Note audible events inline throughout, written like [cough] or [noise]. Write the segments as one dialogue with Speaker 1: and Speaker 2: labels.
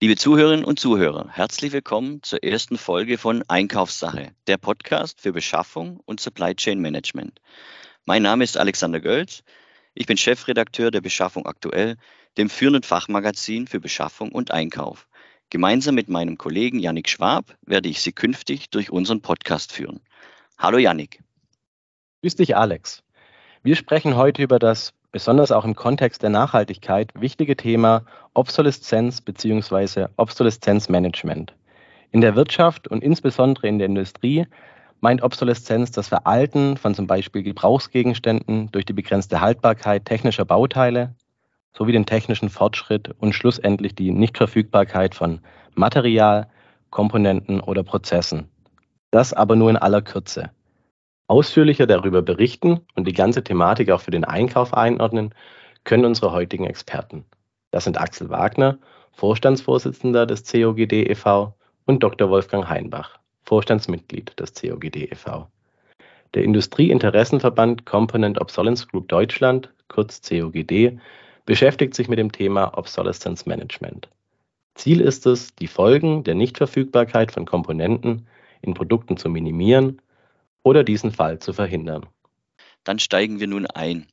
Speaker 1: Liebe Zuhörerinnen und Zuhörer, herzlich willkommen zur ersten Folge von Einkaufssache, der Podcast für Beschaffung und Supply Chain Management. Mein Name ist Alexander Gölz. Ich bin Chefredakteur der Beschaffung aktuell, dem führenden Fachmagazin für Beschaffung und Einkauf. Gemeinsam mit meinem Kollegen Yannick Schwab werde ich Sie künftig durch unseren Podcast führen. Hallo Yannick.
Speaker 2: Grüß dich, Alex. Wir sprechen heute über das besonders auch im Kontext der Nachhaltigkeit wichtige Thema Obsoleszenz bzw. Obsoleszenzmanagement. In der Wirtschaft und insbesondere in der Industrie meint Obsoleszenz das Veralten von zum Beispiel Gebrauchsgegenständen durch die begrenzte Haltbarkeit technischer Bauteile sowie den technischen Fortschritt und schlussendlich die Nichtverfügbarkeit von Material, Komponenten oder Prozessen. Das aber nur in aller Kürze. Ausführlicher darüber berichten und die ganze Thematik auch für den Einkauf einordnen, können unsere heutigen Experten. Das sind Axel Wagner, Vorstandsvorsitzender des COGD e.V. und Dr. Wolfgang Heinbach, Vorstandsmitglied des COGD e.V. Der Industrieinteressenverband Component Obsolescence Group Deutschland, kurz COGD, beschäftigt sich mit dem Thema Obsolescence Management. Ziel ist es, die Folgen der Nichtverfügbarkeit von Komponenten in Produkten zu minimieren oder diesen Fall zu verhindern.
Speaker 1: Dann steigen wir nun ein.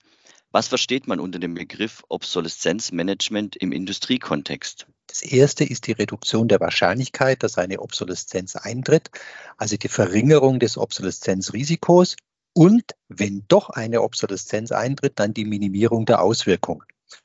Speaker 1: Was versteht man unter dem Begriff Obsoleszenzmanagement im Industriekontext?
Speaker 3: Das erste ist die Reduktion der Wahrscheinlichkeit, dass eine Obsoleszenz eintritt, also die Verringerung des Obsoleszenzrisikos und wenn doch eine Obsoleszenz eintritt, dann die Minimierung der Auswirkungen.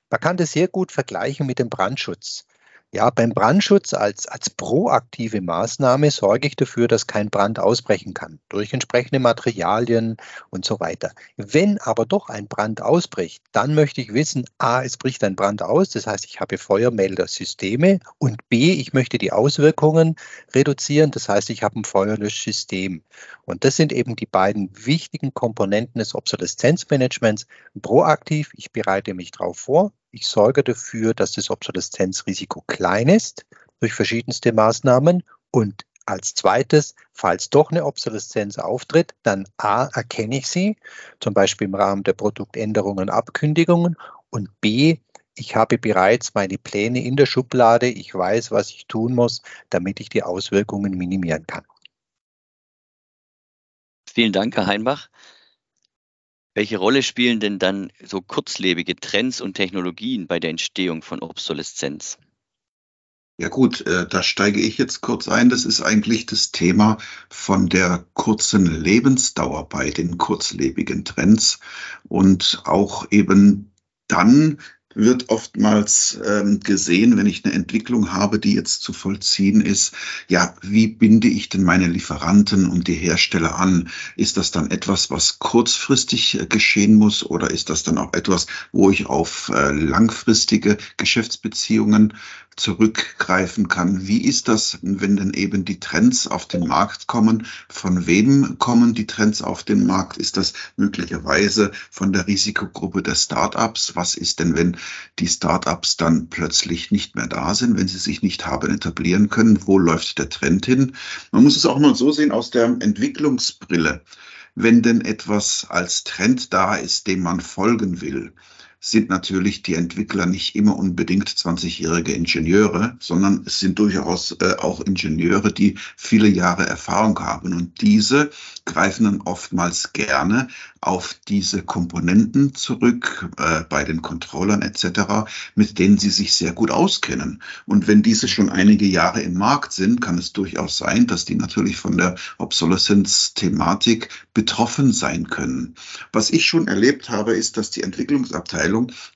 Speaker 3: Man kann das sehr gut vergleichen mit dem Brandschutz. Ja, beim Brandschutz als, als proaktive Maßnahme sorge ich dafür, dass kein Brand ausbrechen kann, durch entsprechende Materialien und so weiter. Wenn aber doch ein Brand ausbricht, dann möchte ich wissen, a, es bricht ein Brand aus, das heißt, ich habe Feuermeldersysteme und b, ich möchte die Auswirkungen reduzieren, das heißt, ich habe ein Feuerlöschsystem. Und das sind eben die beiden wichtigen Komponenten des Obsoleszenzmanagements. Proaktiv, ich bereite mich darauf vor, ich sorge dafür, dass das Obsoleszenzrisiko klein ist durch verschiedenste Maßnahmen und als zweites, falls doch eine Obsoleszenz auftritt, dann A, erkenne ich sie, zum Beispiel im Rahmen der Produktänderungen und Abkündigungen und B, ich habe bereits meine Pläne in der Schublade, ich weiß, was ich tun muss, damit ich die Auswirkungen minimieren kann.
Speaker 1: Vielen Dank, Herr Heinbach. Welche Rolle spielen denn dann so kurzlebige Trends und Technologien bei der Entstehung von Obsoleszenz?
Speaker 4: Ja gut, äh, da steige ich jetzt kurz ein. Das ist eigentlich das Thema von der kurzen Lebensdauer bei den kurzlebigen Trends und auch eben dann wird oftmals ähm, gesehen, wenn ich eine Entwicklung habe, die jetzt zu vollziehen ist, ja, wie binde ich denn meine Lieferanten und die Hersteller an? Ist das dann etwas, was kurzfristig äh, geschehen muss oder ist das dann auch etwas, wo ich auf äh, langfristige Geschäftsbeziehungen zurückgreifen kann. Wie ist das, wenn denn eben die Trends auf den Markt kommen? Von wem kommen die Trends auf den Markt? Ist das möglicherweise von der Risikogruppe der Startups? Was ist denn, wenn die Startups dann plötzlich nicht mehr da sind, wenn sie sich nicht haben etablieren können? Wo läuft der Trend hin? Man muss es auch mal so sehen aus der Entwicklungsbrille. Wenn denn etwas als Trend da ist, dem man folgen will, sind natürlich die Entwickler nicht immer unbedingt 20-jährige Ingenieure, sondern es sind durchaus äh, auch Ingenieure, die viele Jahre Erfahrung haben. Und diese greifen dann oftmals gerne auf diese Komponenten zurück, äh, bei den Controllern etc., mit denen sie sich sehr gut auskennen. Und wenn diese schon einige Jahre im Markt sind, kann es durchaus sein, dass die natürlich von der Obsoleszenz-Thematik betroffen sein können. Was ich schon erlebt habe, ist, dass die Entwicklungsabteilung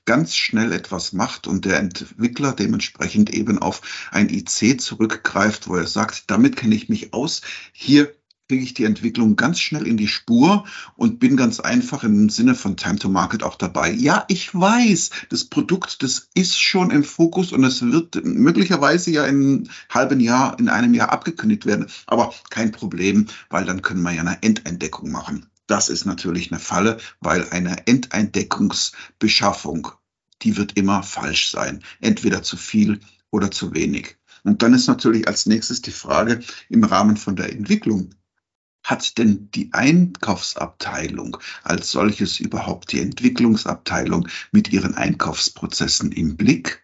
Speaker 4: ganz schnell etwas macht und der Entwickler dementsprechend eben auf ein IC zurückgreift, wo er sagt, damit kenne ich mich aus. Hier kriege ich die Entwicklung ganz schnell in die Spur und bin ganz einfach im Sinne von Time to Market auch dabei. Ja, ich weiß, das Produkt, das ist schon im Fokus und es wird möglicherweise ja in einem halben Jahr, in einem Jahr abgekündigt werden. Aber kein Problem, weil dann können wir ja eine Endeindeckung machen. Das ist natürlich eine Falle, weil eine Endeindeckungsbeschaffung, die wird immer falsch sein. Entweder zu viel oder zu wenig. Und dann ist natürlich als nächstes die Frage im Rahmen von der Entwicklung, hat denn die Einkaufsabteilung als solches überhaupt die Entwicklungsabteilung mit ihren Einkaufsprozessen im Blick?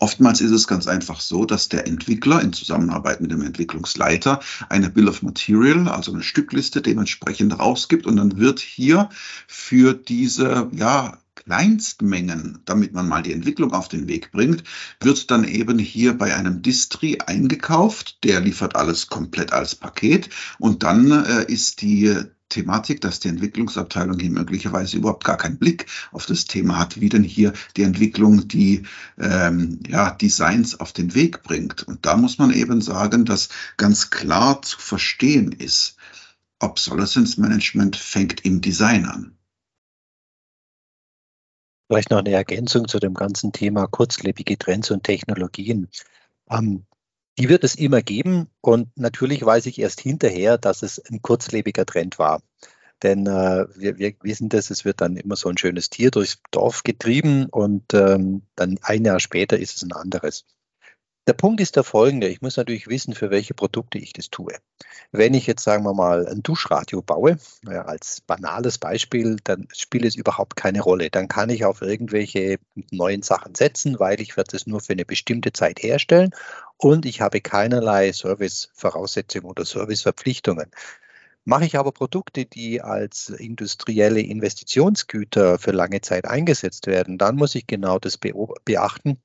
Speaker 4: Oftmals ist es ganz einfach so, dass der Entwickler in Zusammenarbeit mit dem Entwicklungsleiter eine Bill of Material, also eine Stückliste dementsprechend rausgibt und dann wird hier für diese, ja, Kleinstmengen, damit man mal die Entwicklung auf den Weg bringt, wird dann eben hier bei einem Distri eingekauft. Der liefert alles komplett als Paket und dann äh, ist die Thematik, dass die Entwicklungsabteilung hier möglicherweise überhaupt gar keinen Blick auf das Thema hat, wie denn hier die Entwicklung die ähm, ja, Designs auf den Weg bringt. Und da muss man eben sagen, dass ganz klar zu verstehen ist, Obsolescence Management fängt im Design an.
Speaker 3: Vielleicht noch eine Ergänzung zu dem ganzen Thema kurzlebige Trends und Technologien. Ähm, die wird es immer geben und natürlich weiß ich erst hinterher, dass es ein kurzlebiger Trend war. Denn äh, wir, wir, wissen das, es wird dann immer so ein schönes Tier durchs Dorf getrieben und ähm, dann ein Jahr später ist es ein anderes. Der Punkt ist der folgende. Ich muss natürlich wissen, für welche Produkte ich das tue. Wenn ich jetzt, sagen wir mal, ein Duschradio baue, ja, als banales Beispiel, dann spielt es überhaupt keine Rolle. Dann kann ich auf irgendwelche neuen Sachen setzen, weil ich werde es nur für eine bestimmte Zeit herstellen und ich habe keinerlei Servicevoraussetzungen oder Serviceverpflichtungen. Mache ich aber Produkte, die als industrielle Investitionsgüter für lange Zeit eingesetzt werden, dann muss ich genau das beachten,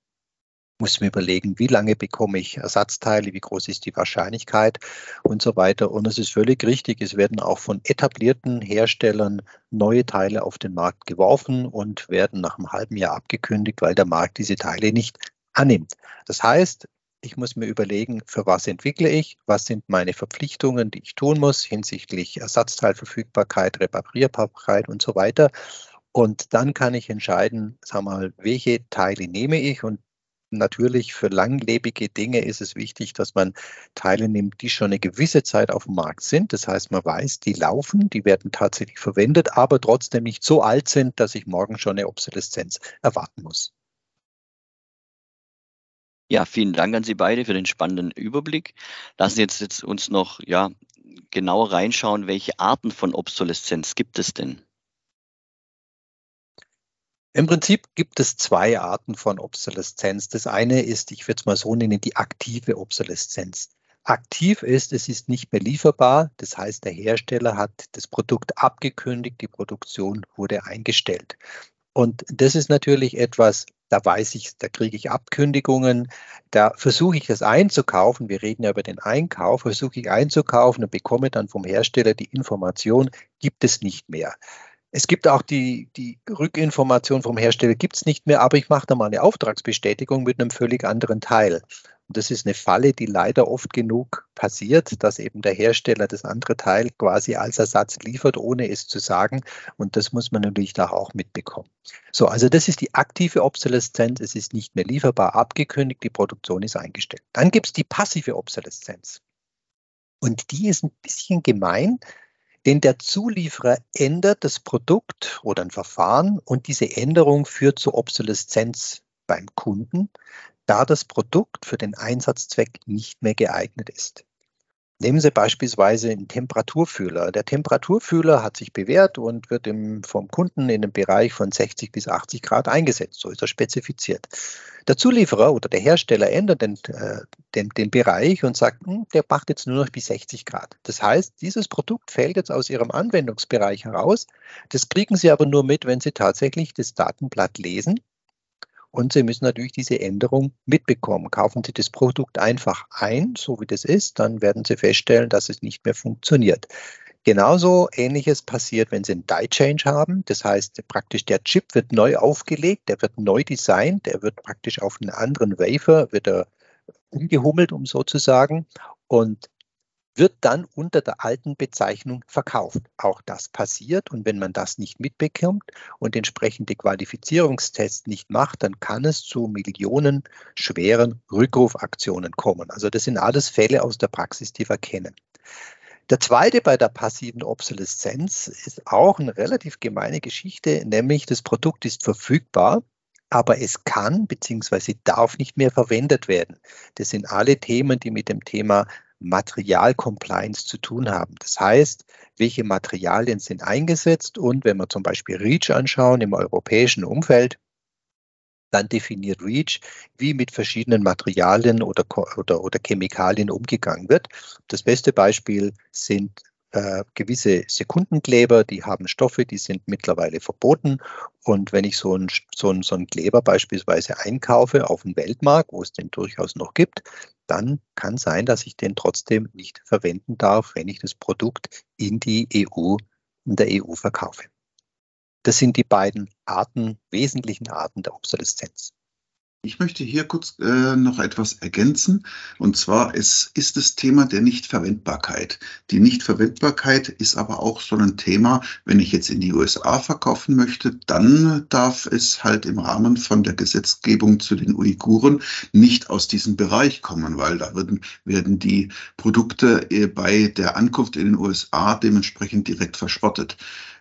Speaker 3: muss mir überlegen, wie lange bekomme ich Ersatzteile, wie groß ist die Wahrscheinlichkeit und so weiter. Und es ist völlig richtig, es werden auch von etablierten Herstellern neue Teile auf den Markt geworfen und werden nach einem halben Jahr abgekündigt, weil der Markt diese Teile nicht annimmt. Das heißt, ich muss mir überlegen, für was entwickle ich, was sind meine Verpflichtungen, die ich tun muss hinsichtlich Ersatzteilverfügbarkeit, Reparierbarkeit und so weiter. Und dann kann ich entscheiden, sag mal, welche Teile nehme ich und natürlich für langlebige Dinge ist es wichtig, dass man Teile nimmt, die schon eine gewisse Zeit auf dem Markt sind. Das heißt, man weiß, die laufen, die werden tatsächlich verwendet, aber trotzdem nicht so alt sind, dass ich morgen schon eine Obsoleszenz erwarten muss.
Speaker 1: Ja, vielen Dank an Sie beide für den spannenden Überblick. Lassen Sie jetzt, jetzt uns noch ja, genauer reinschauen, welche Arten von Obsoleszenz gibt es denn?
Speaker 3: Im Prinzip gibt es zwei Arten von Obsoleszenz. Das eine ist, ich würde es mal so nennen, die aktive Obsoleszenz. Aktiv ist, es ist nicht mehr lieferbar. Das heißt, der Hersteller hat das Produkt abgekündigt, die Produktion wurde eingestellt. Und das ist natürlich etwas, da weiß ich, da kriege ich Abkündigungen, da versuche ich das einzukaufen. Wir reden ja über den Einkauf, versuche ich einzukaufen und bekomme dann vom Hersteller die Information, gibt es nicht mehr. Es gibt auch die, die Rückinformation vom Hersteller, gibt es nicht mehr, aber ich mache da mal eine Auftragsbestätigung mit einem völlig anderen Teil. Und das ist eine Falle, die leider oft genug passiert, dass eben der Hersteller das andere Teil quasi als Ersatz liefert, ohne es zu sagen. Und das muss man natürlich da auch mitbekommen. So, also das ist die aktive Obsoleszenz. Es ist nicht mehr lieferbar abgekündigt, die Produktion ist eingestellt. Dann gibt es die passive Obsoleszenz. Und die ist ein bisschen gemein, denn der Zulieferer ändert das Produkt oder ein Verfahren und diese Änderung führt zur Obsoleszenz beim Kunden, da das Produkt für den Einsatzzweck nicht mehr geeignet ist. Nehmen Sie beispielsweise einen Temperaturfühler. Der Temperaturfühler hat sich bewährt und wird im, vom Kunden in einem Bereich von 60 bis 80 Grad eingesetzt. So ist er spezifiziert. Der Zulieferer oder der Hersteller ändert den, äh, den, den Bereich und sagt, hm, der macht jetzt nur noch bis 60 Grad. Das heißt, dieses Produkt fällt jetzt aus Ihrem Anwendungsbereich heraus. Das kriegen Sie aber nur mit, wenn Sie tatsächlich das Datenblatt lesen und Sie müssen natürlich diese Änderung mitbekommen. Kaufen Sie das Produkt einfach ein, so wie das ist, dann werden Sie feststellen, dass es nicht mehr funktioniert. Genauso ähnliches passiert, wenn Sie einen Die Change haben. Das heißt, praktisch der Chip wird neu aufgelegt, der wird neu designt, der wird praktisch auf einen anderen Wafer, wird er umgehummelt, um so zu sagen. Und wird dann unter der alten Bezeichnung verkauft. Auch das passiert und wenn man das nicht mitbekommt und entsprechende Qualifizierungstests nicht macht, dann kann es zu Millionen schweren Rückrufaktionen kommen. Also das sind alles Fälle aus der Praxis, die wir kennen. Der zweite bei der passiven Obsoleszenz ist auch eine relativ gemeine Geschichte, nämlich das Produkt ist verfügbar, aber es kann bzw. darf nicht mehr verwendet werden. Das sind alle Themen, die mit dem Thema Materialcompliance zu tun haben. Das heißt, welche Materialien sind eingesetzt und wenn wir zum Beispiel REACH anschauen im europäischen Umfeld, dann definiert REACH, wie mit verschiedenen Materialien oder, oder, oder Chemikalien umgegangen wird. Das beste Beispiel sind äh, gewisse Sekundenkleber, die haben Stoffe, die sind mittlerweile verboten. Und wenn ich so einen so ein, so ein Kleber beispielsweise einkaufe auf dem Weltmarkt, wo es den durchaus noch gibt, dann kann sein, dass ich den trotzdem nicht verwenden darf, wenn ich das Produkt in die EU, in der EU verkaufe. Das sind die beiden Arten, wesentlichen Arten der Obsoleszenz.
Speaker 4: Ich möchte hier kurz äh, noch etwas ergänzen. Und zwar es ist das Thema der Nichtverwendbarkeit. Die Nichtverwendbarkeit ist aber auch so ein Thema, wenn ich jetzt in die USA verkaufen möchte, dann darf es halt im Rahmen von der Gesetzgebung zu den Uiguren nicht aus diesem Bereich kommen, weil da werden, werden die Produkte äh, bei der Ankunft in den USA dementsprechend direkt verschrottet.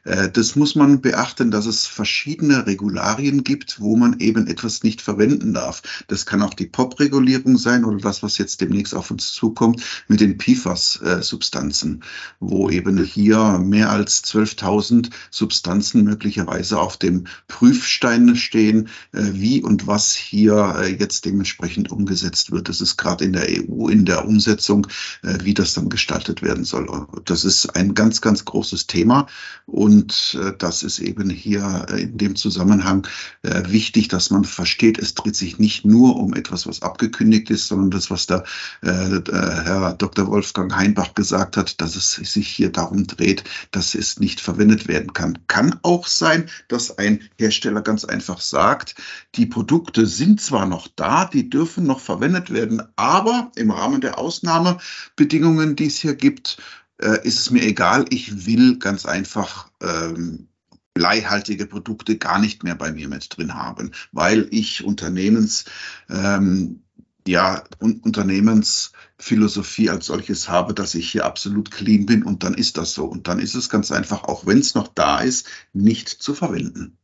Speaker 4: Äh, das muss man beachten, dass es verschiedene Regularien gibt, wo man eben etwas nicht verwenden darf. Das kann auch die POP-Regulierung sein oder das, was jetzt demnächst auf uns zukommt mit den PFAS-Substanzen, wo eben hier mehr als 12.000 Substanzen möglicherweise auf dem Prüfstein stehen, äh, wie und was hier äh, jetzt dementsprechend umgesetzt wird. Das ist gerade in der EU in der Umsetzung, wie das dann gestaltet werden soll. Das ist ein ganz, ganz großes Thema und und äh, das ist eben hier äh, in dem Zusammenhang äh, wichtig, dass man versteht, es dreht sich nicht nur um etwas, was abgekündigt ist, sondern das, was der Herr Dr. Wolfgang Heinbach gesagt hat, dass es sich hier darum dreht, dass es nicht verwendet werden kann. Kann auch sein, dass ein Hersteller ganz einfach sagt, die Produkte sind zwar noch da, die dürfen noch verwendet werden, aber im Rahmen der Ausnahmebedingungen, die es hier gibt, äh, ist es mir egal. Ich will ganz einfach ähm, bleihaltige Produkte gar nicht mehr bei mir mit drin haben, weil ich Unternehmens, ähm, ja, un Unternehmensphilosophie als solches habe, dass ich hier absolut clean bin und dann ist das so. Und dann ist es ganz einfach, auch wenn es noch da ist, nicht zu verwenden.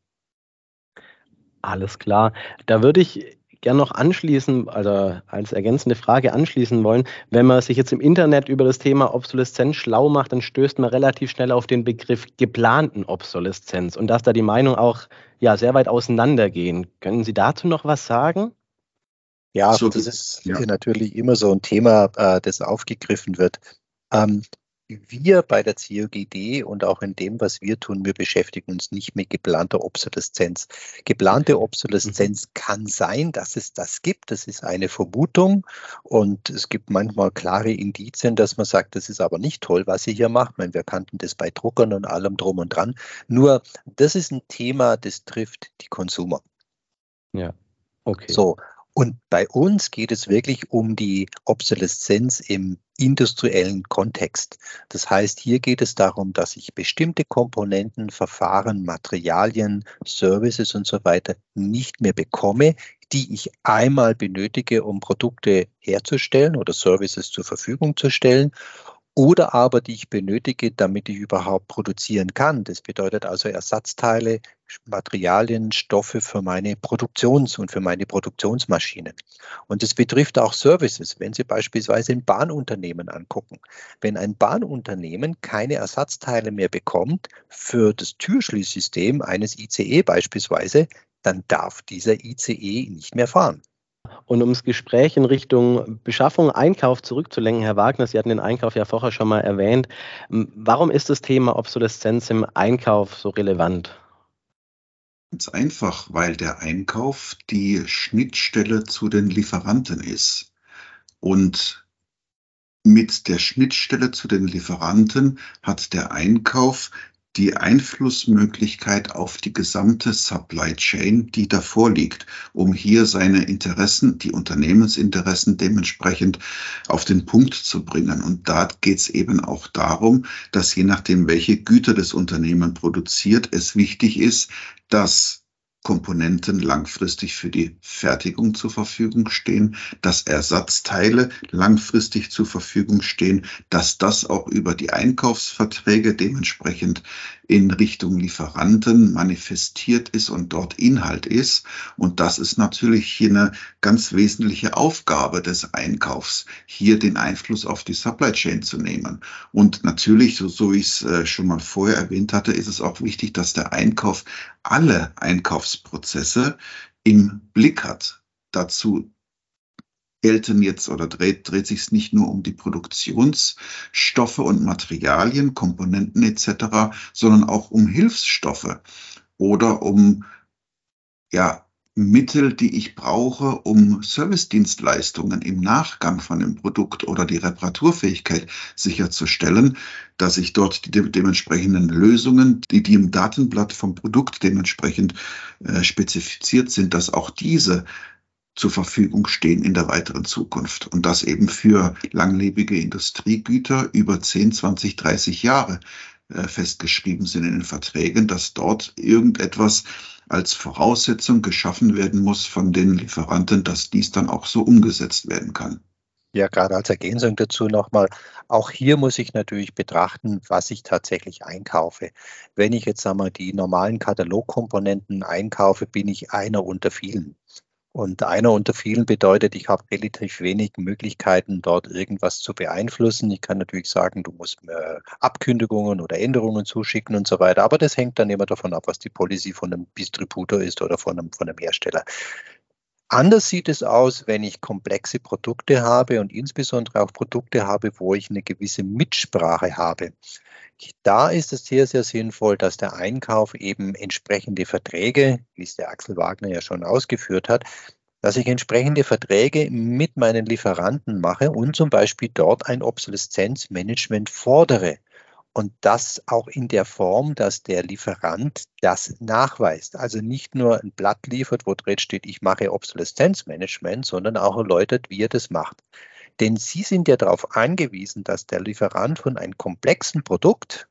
Speaker 2: Alles klar. Da würde ich gerne noch anschließen, also als ergänzende Frage anschließen wollen. Wenn man sich jetzt im Internet über das Thema Obsoleszenz schlau macht, dann stößt man relativ schnell auf den Begriff geplanten Obsoleszenz und dass da die Meinungen auch ja, sehr weit auseinandergehen. Können Sie dazu noch was sagen?
Speaker 3: Ja, so, das ist ja. natürlich immer so ein Thema, äh, das aufgegriffen wird. Ähm, wir bei der COGD und auch in dem, was wir tun, wir beschäftigen uns nicht mit geplanter Obsoleszenz. Geplante Obsoleszenz mhm. kann sein, dass es das gibt. Das ist eine Vermutung und es gibt manchmal klare Indizien, dass man sagt, das ist aber nicht toll, was ihr hier macht. meine, wir kannten das bei Druckern und allem drum und dran. Nur, das ist ein Thema, das trifft die Konsumer.
Speaker 2: Ja, okay.
Speaker 3: So, und bei uns geht es wirklich um die Obsoleszenz im industriellen Kontext. Das heißt, hier geht es darum, dass ich bestimmte Komponenten, Verfahren, Materialien, Services und so weiter nicht mehr bekomme, die ich einmal benötige, um Produkte herzustellen oder Services zur Verfügung zu stellen oder aber die ich benötige, damit ich überhaupt produzieren kann. Das bedeutet also Ersatzteile, Materialien, Stoffe für meine Produktions- und für meine Produktionsmaschinen. Und es betrifft auch Services, wenn Sie beispielsweise ein Bahnunternehmen angucken. Wenn ein Bahnunternehmen keine Ersatzteile mehr bekommt für das Türschließsystem eines ICE beispielsweise, dann darf dieser ICE nicht mehr fahren.
Speaker 2: Und um das Gespräch in Richtung Beschaffung, Einkauf zurückzulenken, Herr Wagner, Sie hatten den Einkauf ja vorher schon mal erwähnt. Warum ist das Thema Obsoleszenz im Einkauf so relevant?
Speaker 4: Ganz einfach, weil der Einkauf die Schnittstelle zu den Lieferanten ist. Und mit der Schnittstelle zu den Lieferanten hat der Einkauf die Einflussmöglichkeit auf die gesamte Supply Chain, die davor liegt, um hier seine Interessen, die Unternehmensinteressen dementsprechend auf den Punkt zu bringen. Und da geht es eben auch darum, dass je nachdem, welche Güter das Unternehmen produziert, es wichtig ist, dass Komponenten langfristig für die Fertigung zur Verfügung stehen, dass Ersatzteile langfristig zur Verfügung stehen, dass das auch über die Einkaufsverträge dementsprechend in Richtung Lieferanten manifestiert ist und dort Inhalt ist. Und das ist natürlich hier eine ganz wesentliche Aufgabe des Einkaufs, hier den Einfluss auf die Supply Chain zu nehmen. Und natürlich, so, so ich es äh, schon mal vorher erwähnt hatte, ist es auch wichtig, dass der Einkauf alle Einkaufsprozesse, im Blick hat. Dazu gelten jetzt oder dreht, dreht sich es nicht nur um die Produktionsstoffe und Materialien, Komponenten etc., sondern auch um Hilfsstoffe oder um ja, Mittel, die ich brauche, um Servicedienstleistungen im Nachgang von dem Produkt oder die Reparaturfähigkeit sicherzustellen, dass ich dort die de dementsprechenden Lösungen, die, die im Datenblatt vom Produkt dementsprechend äh, spezifiziert sind, dass auch diese zur Verfügung stehen in der weiteren Zukunft. Und das eben für langlebige Industriegüter über 10, 20, 30 Jahre festgeschrieben sind in den Verträgen, dass dort irgendetwas als Voraussetzung geschaffen werden muss von den Lieferanten, dass dies dann auch so umgesetzt werden kann.
Speaker 3: Ja, gerade als Ergänzung dazu nochmal, auch hier muss ich natürlich betrachten, was ich tatsächlich einkaufe. Wenn ich jetzt einmal die normalen Katalogkomponenten einkaufe, bin ich einer unter vielen. Und einer unter vielen bedeutet, ich habe relativ wenig Möglichkeiten, dort irgendwas zu beeinflussen. Ich kann natürlich sagen, du musst mir Abkündigungen oder Änderungen zuschicken und so weiter. Aber das hängt dann immer davon ab, was die Policy von einem Distributor ist oder von einem, von einem Hersteller. Anders sieht es aus, wenn ich komplexe Produkte habe und insbesondere auch Produkte habe, wo ich eine gewisse Mitsprache habe. Da ist es sehr, sehr sinnvoll, dass der Einkauf eben entsprechende Verträge, wie es der Axel Wagner ja schon ausgeführt hat, dass ich entsprechende Verträge mit meinen Lieferanten mache und zum Beispiel dort ein Obsoleszenzmanagement fordere. Und das auch in der Form, dass der Lieferant das nachweist. Also nicht nur ein Blatt liefert, wo drin steht, ich mache Obsoleszenzmanagement, sondern auch erläutert, wie er das macht. Denn Sie sind ja darauf angewiesen, dass der Lieferant von einem komplexen Produkt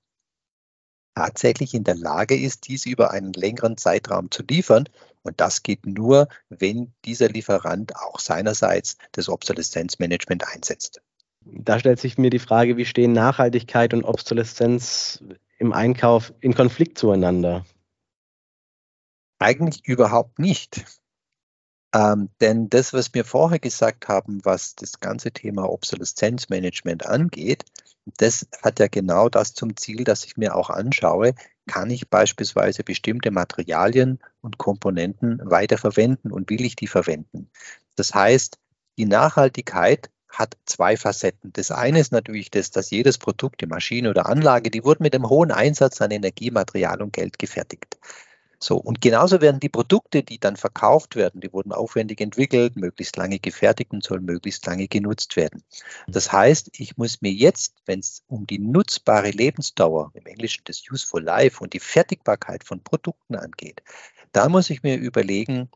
Speaker 3: tatsächlich in der Lage ist, dies über einen längeren Zeitraum zu liefern. Und das geht nur, wenn dieser Lieferant auch seinerseits das Obsoleszenzmanagement einsetzt.
Speaker 2: Da stellt sich mir die Frage, wie stehen Nachhaltigkeit und Obsoleszenz im Einkauf in Konflikt zueinander?
Speaker 3: Eigentlich überhaupt nicht. Ähm, denn das, was wir vorher gesagt haben, was das ganze Thema Obsoleszenzmanagement angeht, das hat ja genau das zum Ziel, dass ich mir auch anschaue, kann ich beispielsweise bestimmte Materialien und Komponenten weiterverwenden und will ich die verwenden. Das heißt, die Nachhaltigkeit hat zwei Facetten. Das eine ist natürlich das, dass jedes Produkt, die Maschine oder Anlage, die wurde mit einem hohen Einsatz an Energie, Material und Geld gefertigt. So, und genauso werden die Produkte, die dann verkauft werden, die wurden aufwendig entwickelt, möglichst lange gefertigt und sollen möglichst lange genutzt werden. Das heißt, ich muss mir jetzt, wenn es um die nutzbare Lebensdauer, im Englischen das Useful Life und die Fertigbarkeit von Produkten angeht, da muss ich mir überlegen,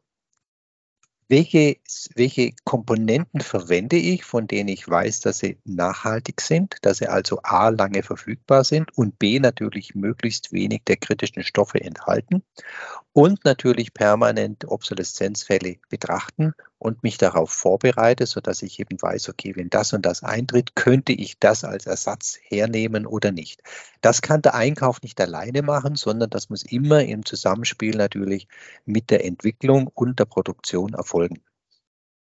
Speaker 3: welche, welche Komponenten verwende ich, von denen ich weiß, dass sie nachhaltig sind, dass sie also A lange verfügbar sind und B natürlich möglichst wenig der kritischen Stoffe enthalten? Und natürlich permanent Obsoleszenzfälle betrachten und mich darauf vorbereite, sodass ich eben weiß, okay, wenn das und das eintritt, könnte ich das als Ersatz hernehmen oder nicht. Das kann der Einkauf nicht alleine machen, sondern das muss immer im Zusammenspiel natürlich mit der Entwicklung und der Produktion erfolgen.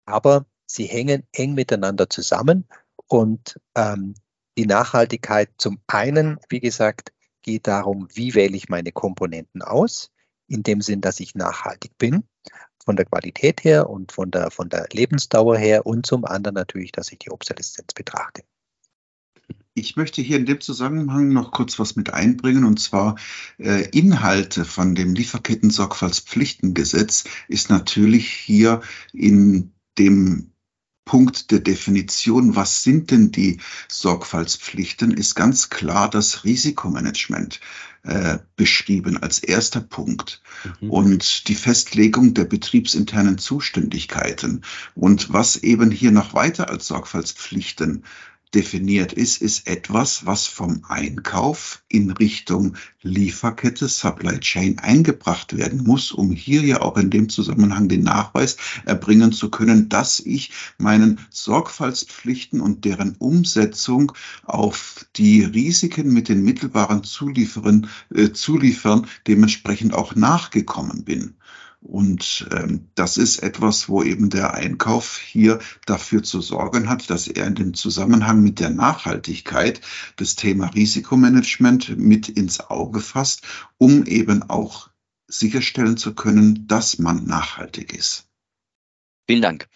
Speaker 3: Aber sie hängen eng miteinander zusammen und ähm, die Nachhaltigkeit zum einen, wie gesagt, geht darum, wie wähle ich meine Komponenten aus in dem Sinn, dass ich nachhaltig bin, von der Qualität her und von der, von der Lebensdauer her und zum anderen natürlich, dass ich die Obsoleszenz betrachte.
Speaker 4: Ich möchte hier in dem Zusammenhang noch kurz was mit einbringen, und zwar äh, Inhalte von dem Lieferketten-Sorgfaltspflichtengesetz ist natürlich hier in dem Punkt der Definition, was sind denn die Sorgfaltspflichten, ist ganz klar das Risikomanagement äh, beschrieben als erster Punkt. Mhm. Und die Festlegung der betriebsinternen Zuständigkeiten. Und was eben hier noch weiter als Sorgfaltspflichten definiert ist, ist etwas, was vom Einkauf in Richtung Lieferkette, Supply Chain eingebracht werden muss, um hier ja auch in dem Zusammenhang den Nachweis erbringen zu können, dass ich meinen Sorgfaltspflichten und deren Umsetzung auf die Risiken mit den mittelbaren Zulieferern, äh, Zuliefern dementsprechend auch nachgekommen bin. Und ähm, das ist etwas, wo eben der Einkauf hier dafür zu sorgen hat, dass er in dem Zusammenhang mit der Nachhaltigkeit das Thema Risikomanagement mit ins Auge fasst, um eben auch sicherstellen zu können, dass man nachhaltig ist.
Speaker 1: Vielen Dank.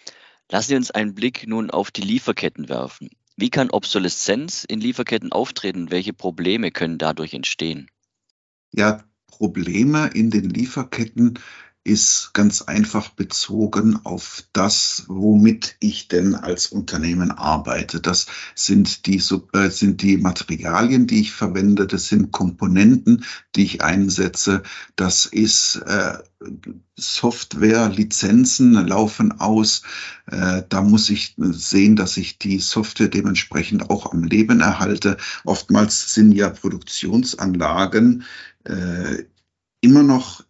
Speaker 1: Lassen Sie uns einen Blick nun auf die Lieferketten werfen. Wie kann Obsoleszenz in Lieferketten auftreten? Welche Probleme können dadurch entstehen?
Speaker 4: Ja, Probleme in den Lieferketten ist ganz einfach bezogen auf das, womit ich denn als Unternehmen arbeite. Das sind die, äh, sind die Materialien, die ich verwende, das sind Komponenten, die ich einsetze, das ist äh, Software, Lizenzen laufen aus. Äh, da muss ich sehen, dass ich die Software dementsprechend auch am Leben erhalte. Oftmals sind ja Produktionsanlagen äh, immer noch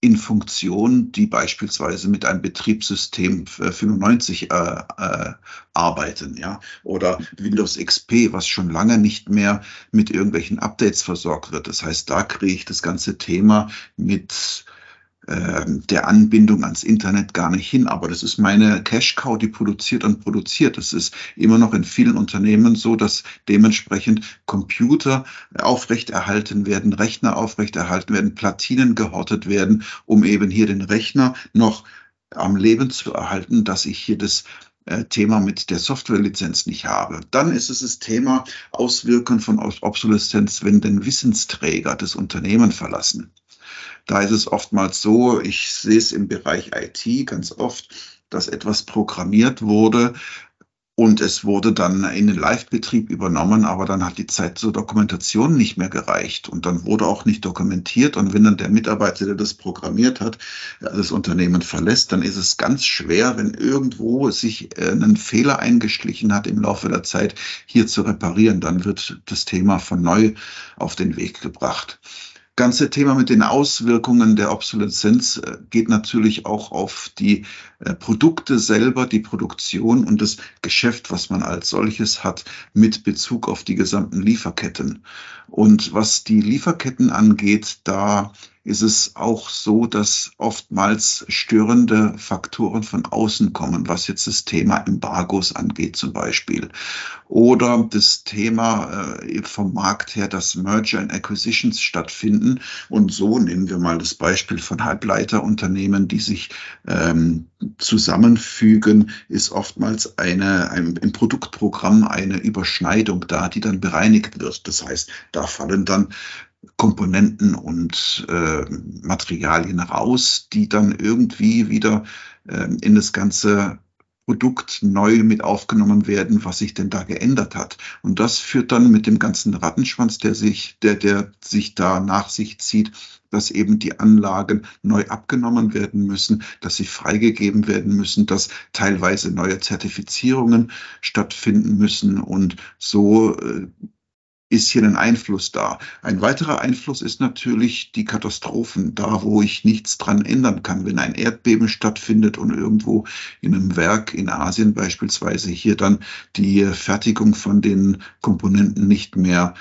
Speaker 4: in Funktion, die beispielsweise mit einem Betriebssystem 95 äh, äh, arbeiten, ja, oder Windows XP, was schon lange nicht mehr mit irgendwelchen Updates versorgt wird. Das heißt, da kriege ich das ganze Thema mit der Anbindung ans Internet gar nicht hin. Aber das ist meine Cash-Cow, die produziert und produziert. Das ist immer noch in vielen Unternehmen so, dass dementsprechend Computer aufrechterhalten werden, Rechner aufrechterhalten werden, Platinen gehortet werden, um eben hier den Rechner noch am Leben zu erhalten, dass ich hier das äh, Thema mit der Softwarelizenz nicht habe. Dann ist es das Thema Auswirkungen von Obsoleszenz, wenn den Wissensträger das Unternehmen verlassen. Da ist es oftmals so, ich sehe es im Bereich IT ganz oft, dass etwas programmiert wurde und es wurde dann in den Live-Betrieb übernommen, aber dann hat die Zeit zur Dokumentation nicht mehr gereicht und dann wurde auch nicht dokumentiert. Und wenn dann der Mitarbeiter, der das programmiert hat, das Unternehmen verlässt, dann ist es ganz schwer, wenn irgendwo sich äh, ein Fehler eingeschlichen hat im Laufe der Zeit, hier zu reparieren. Dann wird das Thema von neu auf den Weg gebracht ganze Thema mit den Auswirkungen der Obsoleszenz äh, geht natürlich auch auf die Produkte selber, die Produktion und das Geschäft, was man als solches hat, mit Bezug auf die gesamten Lieferketten. Und was die Lieferketten angeht, da ist es auch so, dass oftmals störende Faktoren von außen kommen, was jetzt das Thema Embargos angeht zum Beispiel. Oder das Thema äh, vom Markt her, dass Merger and Acquisitions stattfinden. Und so nehmen wir mal das Beispiel von Halbleiterunternehmen, die sich ähm, zusammenfügen, ist oftmals eine, ein, im Produktprogramm eine Überschneidung da, die dann bereinigt wird. Das heißt, da fallen dann Komponenten und äh, Materialien raus, die dann irgendwie wieder äh, in das ganze Produkt neu mit aufgenommen werden, was sich denn da geändert hat. Und das führt dann mit dem ganzen Rattenschwanz, der sich, der, der sich da nach sich zieht, dass eben die Anlagen neu abgenommen werden müssen, dass sie freigegeben werden müssen, dass teilweise neue Zertifizierungen stattfinden müssen und so äh, ist hier ein Einfluss da. Ein weiterer Einfluss ist natürlich die Katastrophen, da wo ich nichts dran ändern kann. Wenn ein Erdbeben stattfindet und irgendwo in einem Werk in Asien beispielsweise hier dann die Fertigung von den Komponenten nicht mehr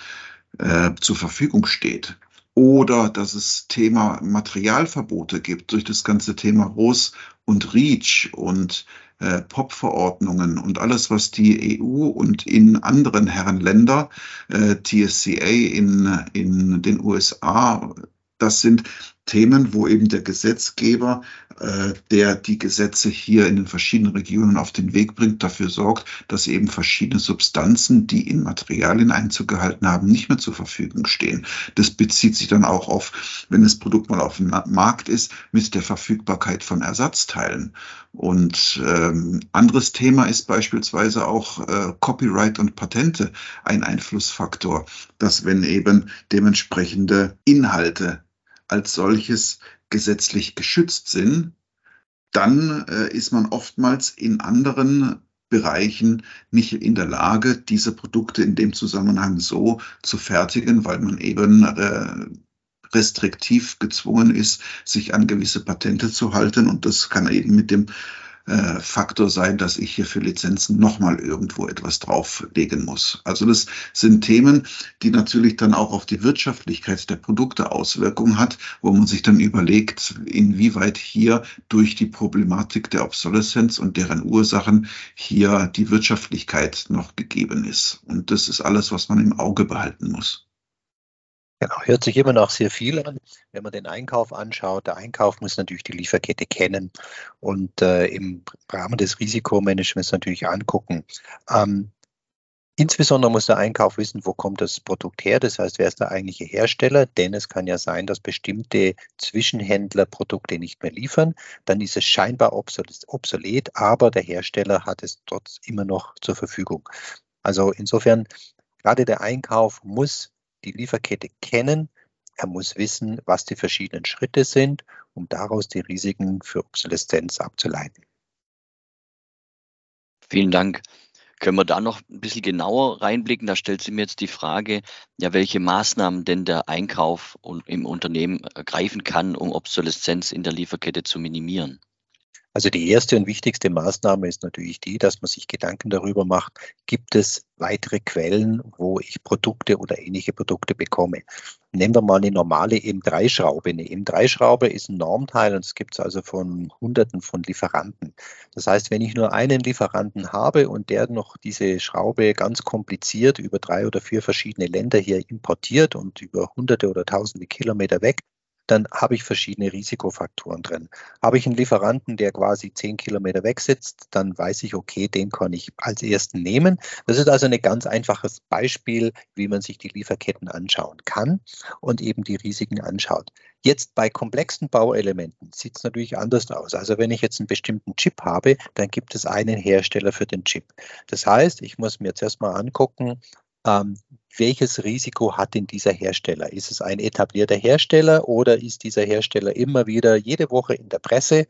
Speaker 4: äh, zur Verfügung steht. Oder dass es Thema Materialverbote gibt durch das ganze Thema ROS und REACH und äh, POP-Verordnungen und alles, was die EU und in anderen Herrenländer, äh, TSCA in, in den USA, das sind Themen, wo eben der Gesetzgeber, äh, der die Gesetze hier in den verschiedenen Regionen auf den Weg bringt, dafür sorgt, dass eben verschiedene Substanzen, die in Materialien Einzug gehalten haben, nicht mehr zur Verfügung stehen. Das bezieht sich dann auch auf, wenn das Produkt mal auf dem Markt ist, mit der Verfügbarkeit von Ersatzteilen. Und ähm, anderes Thema ist beispielsweise auch äh, Copyright und Patente ein Einflussfaktor, dass wenn eben dementsprechende Inhalte als solches gesetzlich geschützt sind, dann äh, ist man oftmals in anderen Bereichen nicht in der Lage, diese Produkte in dem Zusammenhang so zu fertigen, weil man eben äh, restriktiv gezwungen ist, sich an gewisse Patente zu halten. Und das kann eben mit dem äh, Faktor sein, dass ich hier für Lizenzen nochmal irgendwo etwas drauflegen muss. Also das sind Themen, die natürlich dann auch auf die Wirtschaftlichkeit der Produkte Auswirkungen hat, wo man sich dann überlegt, inwieweit hier durch die Problematik der Obsoleszenz und deren Ursachen hier die Wirtschaftlichkeit noch gegeben ist. Und das ist alles, was man im Auge behalten muss.
Speaker 3: Genau, hört sich immer noch sehr viel an. Wenn man den Einkauf anschaut, der Einkauf muss natürlich die Lieferkette kennen und äh, im Rahmen des Risikomanagements natürlich angucken. Ähm, Insbesondere muss der Einkauf wissen, wo kommt das Produkt her. Das heißt, wer ist der eigentliche Hersteller? Denn es kann ja sein, dass bestimmte Zwischenhändler Produkte nicht mehr liefern. Dann ist es scheinbar obsolet, aber der Hersteller hat es trotz immer noch zur Verfügung. Also insofern, gerade der Einkauf muss die Lieferkette kennen. Er muss wissen, was die verschiedenen Schritte sind, um daraus die Risiken für Obsoleszenz abzuleiten.
Speaker 1: Vielen Dank. Können wir da noch ein bisschen genauer reinblicken? Da stellt sich mir jetzt die Frage, ja, welche Maßnahmen denn der Einkauf im Unternehmen ergreifen kann, um Obsoleszenz in der Lieferkette zu minimieren.
Speaker 3: Also die erste und wichtigste Maßnahme ist natürlich die, dass man sich Gedanken darüber macht, gibt es weitere Quellen, wo ich Produkte oder ähnliche Produkte bekomme. Nehmen wir mal eine normale M3-Schraube. Eine M3-Schraube ist ein Normteil und es gibt es also von Hunderten von Lieferanten. Das heißt, wenn ich nur einen Lieferanten habe und der noch diese Schraube ganz kompliziert über drei oder vier verschiedene Länder hier importiert und über hunderte oder tausende Kilometer weg, dann habe ich verschiedene Risikofaktoren drin. Habe ich einen Lieferanten, der quasi zehn Kilometer weg sitzt, dann weiß ich, okay, den kann ich als ersten nehmen. Das ist also ein ganz einfaches Beispiel, wie man sich die Lieferketten anschauen kann und eben die Risiken anschaut. Jetzt bei komplexen Bauelementen sieht es natürlich anders aus. Also wenn ich jetzt einen bestimmten Chip habe, dann gibt es einen Hersteller für den Chip. Das heißt, ich muss mir jetzt erstmal angucken, ähm, welches Risiko hat denn dieser Hersteller? Ist es ein etablierter Hersteller oder ist dieser Hersteller immer wieder jede Woche in der Presse?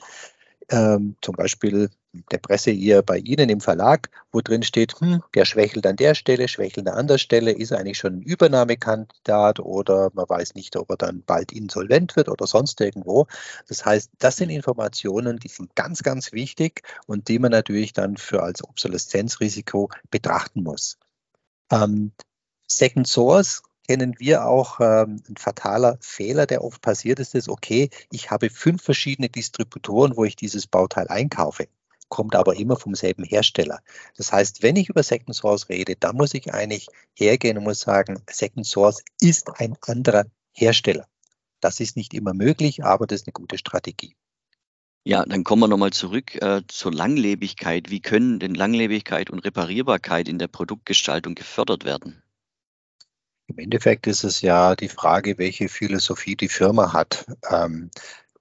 Speaker 3: Ähm, zum Beispiel der Presse hier bei Ihnen im Verlag, wo drin steht, hm, der schwächelt an der Stelle, schwächelt an anderer Stelle, ist eigentlich schon ein Übernahmekandidat oder man weiß nicht, ob er dann bald insolvent wird oder sonst irgendwo. Das heißt, das sind Informationen, die sind ganz, ganz wichtig und die man natürlich dann für als Obsoleszenzrisiko betrachten muss. Ähm, Second Source kennen wir auch ähm, ein fataler Fehler, der oft passiert ist, ist, okay, ich habe fünf verschiedene Distributoren, wo ich dieses Bauteil einkaufe, kommt aber immer vom selben Hersteller. Das heißt, wenn ich über Second Source rede, dann muss ich eigentlich hergehen und muss sagen, Second Source ist ein anderer Hersteller. Das ist nicht immer möglich, aber das ist eine gute Strategie.
Speaker 1: Ja, dann kommen wir nochmal zurück äh, zur Langlebigkeit. Wie können denn Langlebigkeit und Reparierbarkeit in der Produktgestaltung gefördert werden?
Speaker 3: Im Endeffekt ist es ja die Frage, welche Philosophie die Firma hat. Ähm,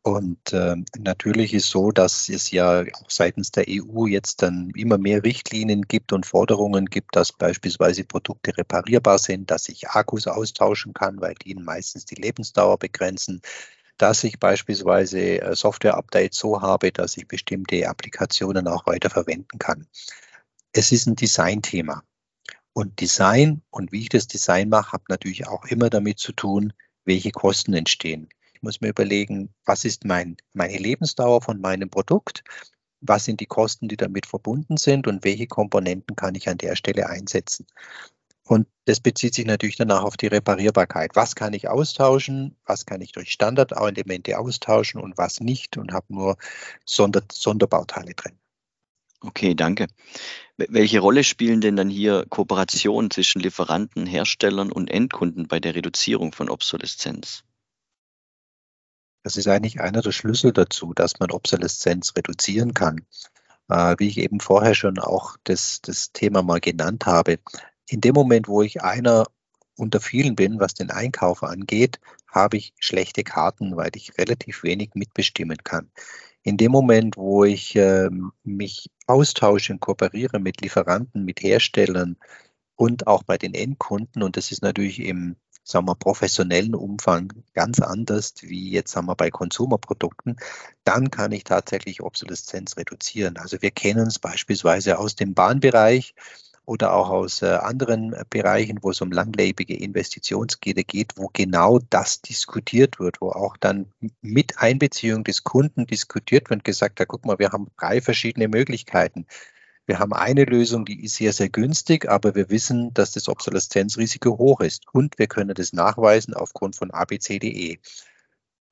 Speaker 3: und äh, natürlich ist so, dass es ja auch seitens der EU jetzt dann immer mehr Richtlinien gibt und Forderungen gibt, dass beispielsweise Produkte reparierbar sind, dass ich Akkus austauschen kann, weil die meistens die Lebensdauer begrenzen, dass ich beispielsweise äh, Software-Updates so habe, dass ich bestimmte Applikationen auch weiter verwenden kann. Es ist ein Design-Thema. Und Design und wie ich das Design mache, hat natürlich auch immer damit zu tun, welche Kosten entstehen. Ich muss mir überlegen, was ist mein, meine Lebensdauer von meinem Produkt? Was sind die Kosten, die damit verbunden sind und welche Komponenten kann ich an der Stelle einsetzen? Und das bezieht sich natürlich danach auf die Reparierbarkeit. Was kann ich austauschen? Was kann ich durch Standardelemente austauschen und was nicht? Und habe nur Sonder Sonderbauteile drin.
Speaker 1: Okay, danke. Welche Rolle spielen denn dann hier Kooperationen zwischen Lieferanten, Herstellern und Endkunden bei der Reduzierung von Obsoleszenz?
Speaker 3: Das ist eigentlich einer der Schlüssel dazu, dass man Obsoleszenz reduzieren kann. Äh, wie ich eben vorher schon auch das, das Thema mal genannt habe, in dem Moment, wo ich einer unter vielen bin, was den Einkauf angeht, habe ich schlechte Karten, weil ich relativ wenig mitbestimmen kann. In dem Moment, wo ich äh, mich austausche und kooperiere mit Lieferanten, mit Herstellern und auch bei den Endkunden, und das ist natürlich im sagen wir, professionellen Umfang ganz anders wie jetzt sagen wir, bei Konsumerprodukten, dann kann ich tatsächlich Obsoleszenz reduzieren. Also wir kennen es beispielsweise aus dem Bahnbereich oder auch aus äh, anderen Bereichen, wo es um langlebige Investitionsgierde geht, wo genau das diskutiert wird, wo auch dann mit Einbeziehung des Kunden diskutiert wird und gesagt, ja, guck mal, wir haben drei verschiedene Möglichkeiten. Wir haben eine Lösung, die ist sehr, sehr günstig, aber wir wissen, dass das Obsoleszenzrisiko hoch ist und wir können das nachweisen aufgrund von ABCDE.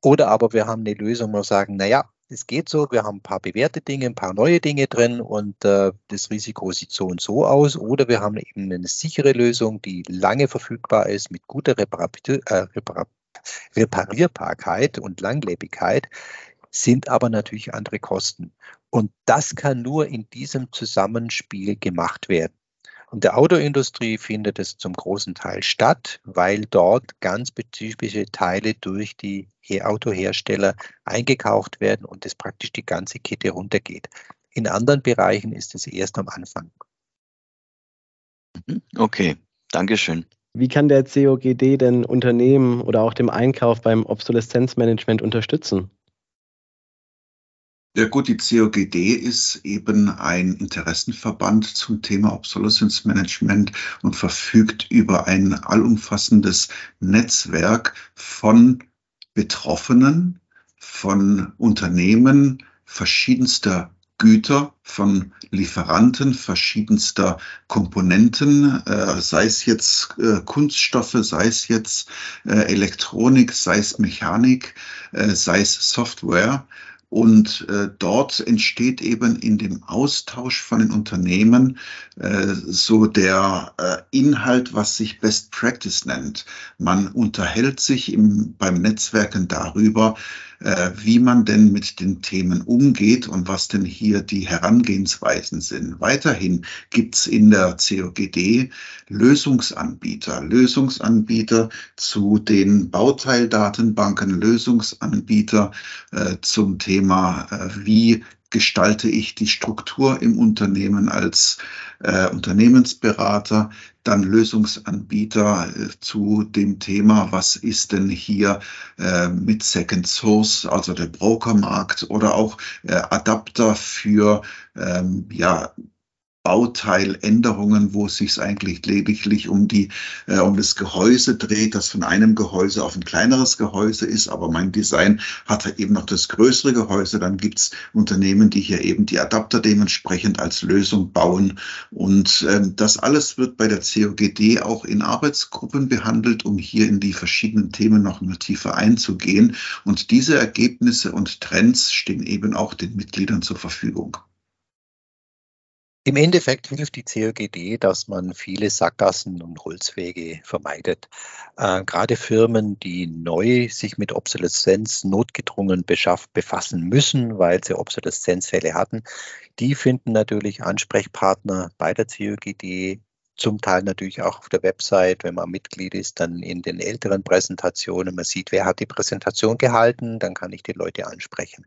Speaker 3: Oder aber wir haben eine Lösung, wo wir sagen, naja, es geht so, wir haben ein paar bewährte Dinge, ein paar neue Dinge drin und äh, das Risiko sieht so und so aus. Oder wir haben eben eine sichere Lösung, die lange verfügbar ist, mit guter Reparatur, äh, Repar Reparierbarkeit und Langlebigkeit, sind aber natürlich andere Kosten. Und das kann nur in diesem Zusammenspiel gemacht werden. Und der Autoindustrie findet es zum großen Teil statt, weil dort ganz spezifische Teile durch die Autohersteller eingekauft werden und es praktisch die ganze Kette runtergeht. In anderen Bereichen ist es erst am Anfang.
Speaker 1: Mhm. Okay, Dankeschön.
Speaker 2: Wie kann der COGD denn Unternehmen oder auch dem Einkauf beim Obsoleszenzmanagement unterstützen?
Speaker 4: Ja gut, die COGD ist eben ein Interessenverband zum Thema Obsolescence Management und verfügt über ein allumfassendes Netzwerk von Betroffenen, von Unternehmen verschiedenster Güter, von Lieferanten verschiedenster Komponenten, äh, sei es jetzt äh, Kunststoffe, sei es jetzt äh, Elektronik, sei es Mechanik, äh, sei es Software. Und äh, dort entsteht eben in dem Austausch von den Unternehmen äh, so der äh, Inhalt, was sich Best Practice nennt. Man unterhält sich im, beim Netzwerken darüber, wie man denn mit den Themen umgeht und was denn hier die Herangehensweisen sind. Weiterhin gibt's in der COGD Lösungsanbieter, Lösungsanbieter zu den Bauteildatenbanken, Lösungsanbieter äh, zum Thema, äh, wie gestalte ich die Struktur im Unternehmen als äh, Unternehmensberater, dann Lösungsanbieter äh, zu dem Thema, was ist denn hier äh, mit Second Source, also der Brokermarkt oder auch äh, Adapter für ähm, ja, Bauteiländerungen, wo es sich eigentlich lediglich um die äh, um das Gehäuse dreht, das von einem Gehäuse auf ein kleineres Gehäuse ist, aber mein Design hat eben noch das größere Gehäuse. Dann gibt's Unternehmen, die hier eben die Adapter dementsprechend als Lösung bauen. Und ähm, das alles wird bei der COGD auch in Arbeitsgruppen behandelt, um hier in die verschiedenen Themen noch mal tiefer einzugehen. Und diese Ergebnisse und Trends stehen eben auch den Mitgliedern zur Verfügung.
Speaker 3: Im Endeffekt hilft die COGD, dass man viele Sackgassen und Holzwege vermeidet. Äh, gerade Firmen, die neu sich mit Obsoleszenz notgedrungen befassen müssen, weil sie Obsoleszenzfälle hatten, die finden natürlich Ansprechpartner bei der COGD zum Teil natürlich auch auf der Website, wenn man Mitglied ist, dann in den älteren Präsentationen. Man sieht, wer hat die Präsentation gehalten, dann kann ich die Leute ansprechen.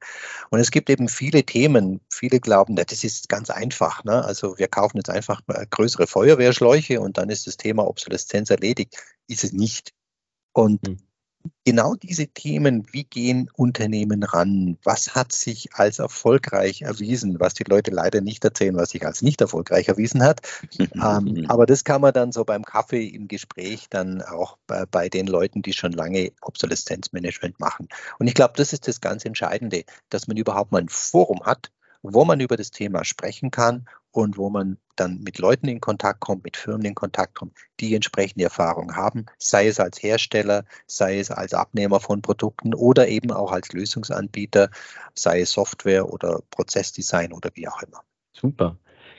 Speaker 3: Und es gibt eben viele Themen. Viele glauben, das ist ganz einfach. Ne? Also wir kaufen jetzt einfach größere Feuerwehrschläuche und dann ist das Thema Obsoleszenz erledigt. Ist es nicht. Und hm genau diese Themen, wie gehen Unternehmen ran? Was hat sich als erfolgreich erwiesen, was die Leute leider nicht erzählen, was sich als nicht erfolgreich erwiesen hat. [laughs] ähm, aber das kann man dann so beim Kaffee im Gespräch dann auch bei, bei den Leuten, die schon lange Obsoleszenzmanagement machen. Und ich glaube, das ist das ganz Entscheidende, dass man überhaupt mal ein Forum hat, wo man über das Thema sprechen kann und wo man dann mit Leuten in Kontakt kommt, mit Firmen in Kontakt kommt, die entsprechende Erfahrung haben, sei es als Hersteller, sei es als Abnehmer von Produkten oder eben auch als Lösungsanbieter, sei es Software oder Prozessdesign oder wie auch immer.
Speaker 2: Super.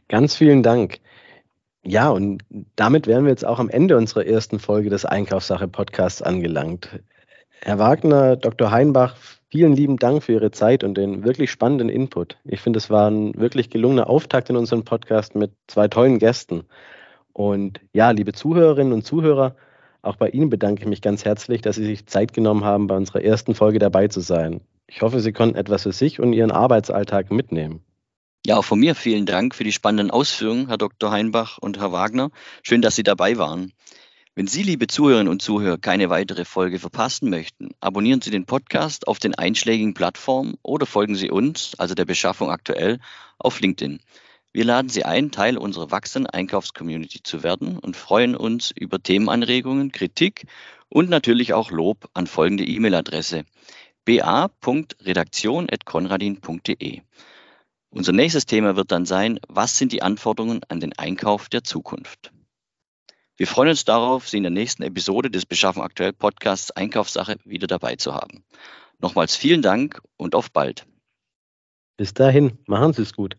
Speaker 2: Ganz vielen Dank. Ja, und damit wären wir jetzt auch am Ende unserer ersten Folge des Einkaufssache-Podcasts angelangt. Herr Wagner, Dr. Heinbach, vielen lieben Dank für Ihre Zeit und den wirklich spannenden Input. Ich finde, es war ein wirklich gelungener Auftakt in unserem Podcast mit zwei tollen Gästen. Und ja, liebe Zuhörerinnen und Zuhörer, auch bei Ihnen bedanke ich mich ganz herzlich, dass Sie sich Zeit genommen haben, bei unserer ersten Folge dabei zu sein. Ich hoffe, Sie konnten etwas für sich und Ihren Arbeitsalltag mitnehmen.
Speaker 1: Ja, auch von mir vielen Dank für die spannenden Ausführungen, Herr Dr. Heinbach und Herr Wagner. Schön, dass Sie dabei waren. Wenn Sie, liebe Zuhörerinnen und Zuhörer, keine weitere Folge verpassen möchten, abonnieren Sie den Podcast auf den einschlägigen Plattformen oder folgen Sie uns, also der Beschaffung aktuell, auf LinkedIn. Wir laden Sie ein, Teil unserer wachsenden Einkaufscommunity zu werden und freuen uns über Themenanregungen, Kritik und natürlich auch Lob an folgende E-Mail-Adresse ba.redaktion.konradin.de. Unser nächstes Thema wird dann sein, was sind die Anforderungen an den Einkauf der Zukunft? Wir freuen uns darauf, Sie in der nächsten Episode des Beschaffen aktuell Podcasts Einkaufssache wieder dabei zu haben. Nochmals vielen Dank und auf bald.
Speaker 2: Bis dahin, machen Sie es gut.